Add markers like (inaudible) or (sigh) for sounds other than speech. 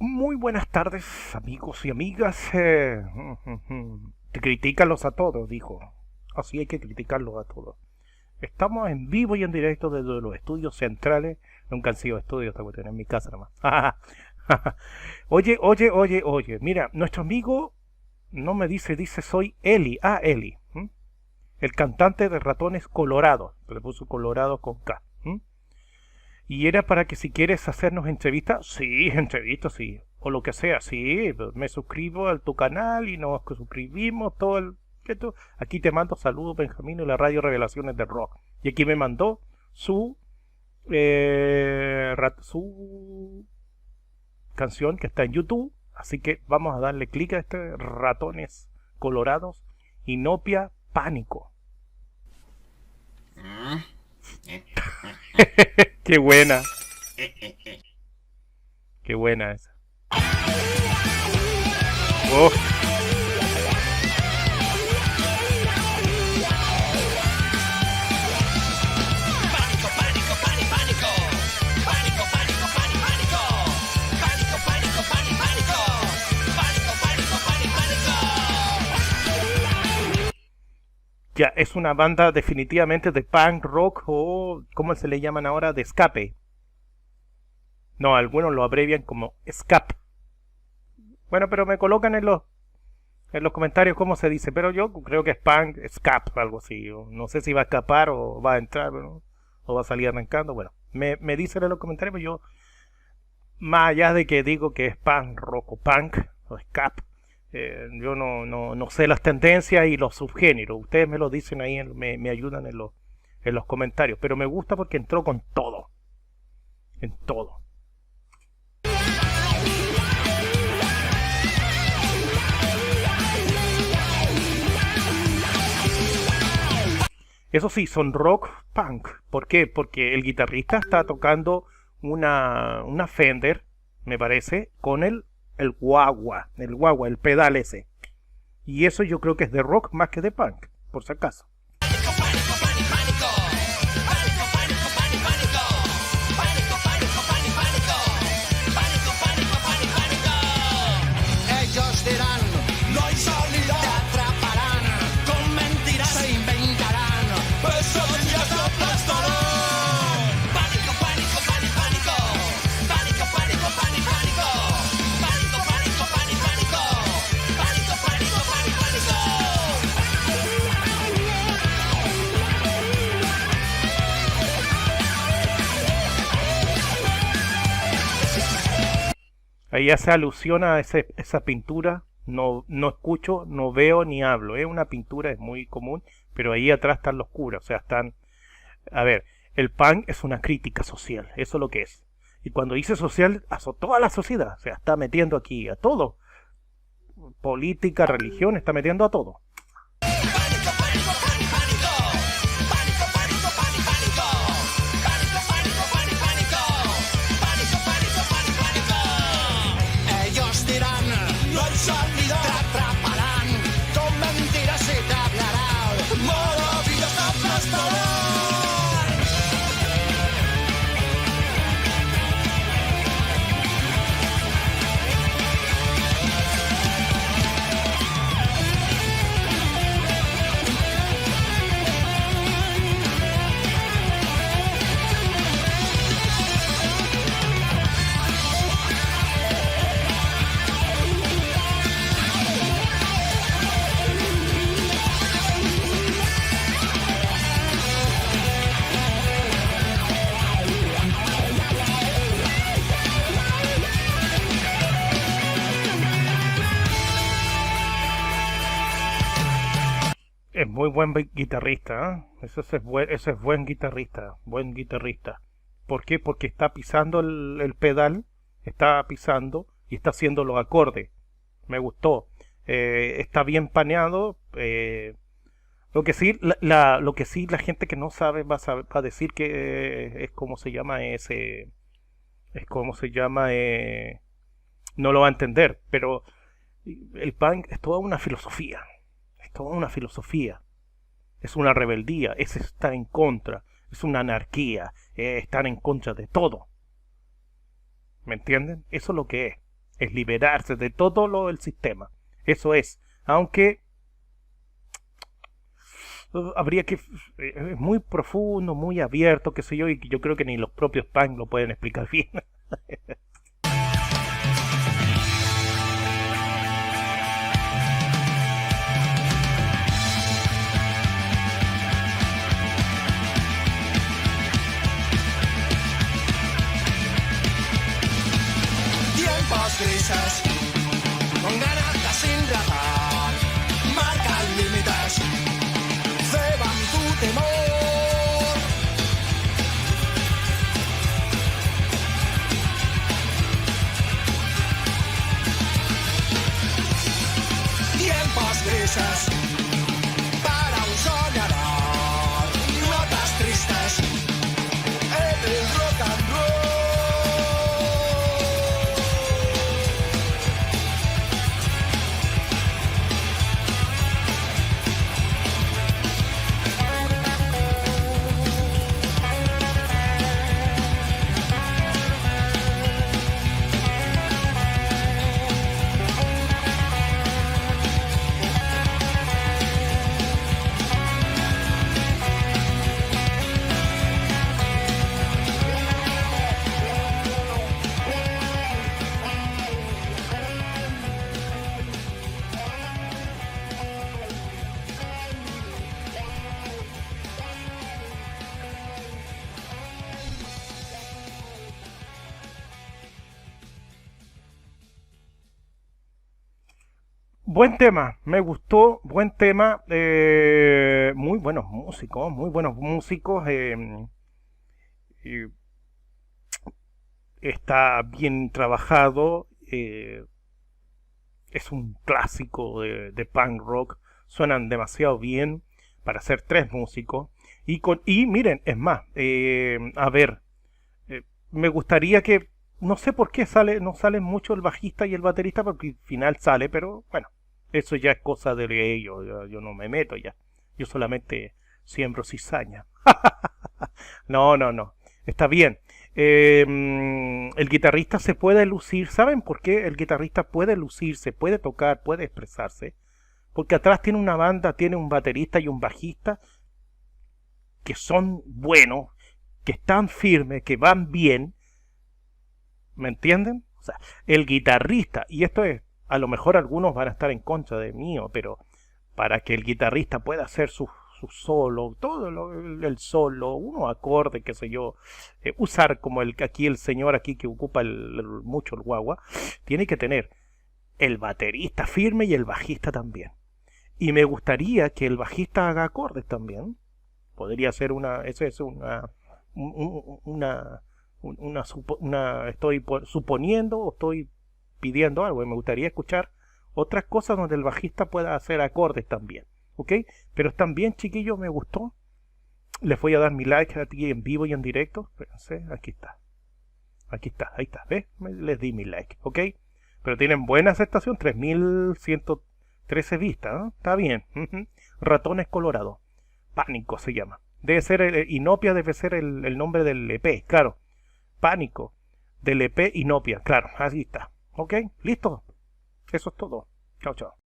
Muy buenas tardes, amigos y amigas. Eh, (laughs) te criticarlos a todos, dijo. Así hay que criticarlos a todos. Estamos en vivo y en directo desde los estudios centrales. Nunca han sido estudios, que tener en mi casa nomás. (laughs) oye, oye, oye, oye. Mira, nuestro amigo no me dice, dice soy Eli. Ah, Eli. El cantante de ratones colorados. Le puso colorado con K. Y era para que si quieres hacernos entrevistas, sí, (laughs) entrevistas, sí. O lo que sea, sí. Me suscribo a tu canal y nos suscribimos todo el... Aquí te mando saludos, Benjamín, y la radio Revelaciones de Rock. Y aquí me mandó su... Eh, su canción que está en YouTube. Así que vamos a darle clic a este ratones colorados. Inopia Pánico. Mm. (laughs) Qué buena. (laughs) Qué buena esa. Oh. Ya, es una banda definitivamente de punk rock o, ¿cómo se le llaman ahora? De escape. No, algunos lo abrevian como escape. Bueno, pero me colocan en los, en los comentarios cómo se dice, pero yo creo que es punk, escape, algo así. No sé si va a escapar o va a entrar o va a salir arrancando. Bueno, me, me dicen en los comentarios, pero yo, más allá de que digo que es punk, rock o punk o escape, eh, yo no, no, no, sé las tendencias y los subgéneros. Ustedes me lo dicen ahí, me, me ayudan en los, en los comentarios. Pero me gusta porque entró con todo. En todo. Eso sí, son rock punk. ¿Por qué? Porque el guitarrista está tocando una, una Fender, me parece, con el el guagua, el guagua, el pedal ese. Y eso yo creo que es de rock más que de punk, por si acaso. Ahí hace alusión a esa pintura. No, no escucho, no veo ni hablo. Es una pintura, es muy común, pero ahí atrás están los curas. O sea, están... A ver, el pan es una crítica social. Eso es lo que es. Y cuando dice social, a toda la sociedad. O sea, está metiendo aquí a todo. Política, religión, está metiendo a todo. Buen guitarrista, ¿eh? ese, es buen, es guitarrista, buen guitarrista. ¿Por qué? Porque está pisando el, pedal, está pisando y está haciendo los acordes. Me gustó. Eh, está bien paneado. Eh, lo que sí, la, lo que sí la gente que no sabe va a, decir que es como se llama ese, es como se llama, no lo va a entender. Pero el punk es toda una filosofía toda una filosofía. Es una rebeldía, es estar en contra, es una anarquía, es estar en contra de todo. ¿Me entienden? Eso es lo que es. es liberarse de todo lo del sistema. Eso es. Aunque uh, habría que eh, es muy profundo, muy abierto, qué sé yo, y yo creo que ni los propios punk lo pueden explicar (laughs) bien. Tiempos grises, con ganas de sin rajar, marcan límites, ceban tu temor. Tiempos grises, Buen tema, me gustó, buen tema, eh, muy buenos músicos, muy buenos músicos. y está bien trabajado, eh, es un clásico de, de punk rock, suenan demasiado bien para ser tres músicos. Y, con, y miren, es más, eh, a ver, eh, me gustaría que, no sé por qué sale, no salen mucho el bajista y el baterista, porque al final sale, pero bueno, eso ya es cosa de ellos, yo, no me meto ya. Yo solamente siembro cizaña. (laughs) no, no, no. Está bien. Mm, el guitarrista se puede lucir. ¿Saben por qué el guitarrista puede lucirse, puede tocar, puede expresarse? Porque atrás tiene una banda, tiene un baterista y un bajista que son buenos, que están firmes, que van bien. ¿Me entienden? O sea, el guitarrista, y esto es, a lo mejor algunos van a estar en contra de mí, o- pero para que el guitarrista pueda hacer su, su solo, todo lo- el solo, unos acordes, qué sé yo, eh, usar como el aquí el señor aquí que ocupa el- mucho el guagua, tiene que tener el baterista firme y el bajista también. Y me gustaría que el bajista haga acordes también. Podría ser una, eso es una, un- un- una, un- una, supo- una, estoy po- suponiendo o estoy pidiendo algo. y Me gustaría escuchar otras cosas donde el bajista pueda hacer acordes también. ¿Ok? Pero también, chiquillos, me gustó. Les voy a dar mi like aquí en vivo y en directo. Espérense, aquí está. Aquí está, ahí está. ¿Ves? Les di mi like. ¿Ok? Pero tienen buena aceptación. 3113 vistas. Está bien. Ratones Colorado. Pánico se llama. Debe ser, eh, Inopia debe ser el, el nombre del EP, claro. Pánico. Del EP Inopia, claro. Así está. ¿Ok? ¿Listo? Eso es todo. Chao, chao.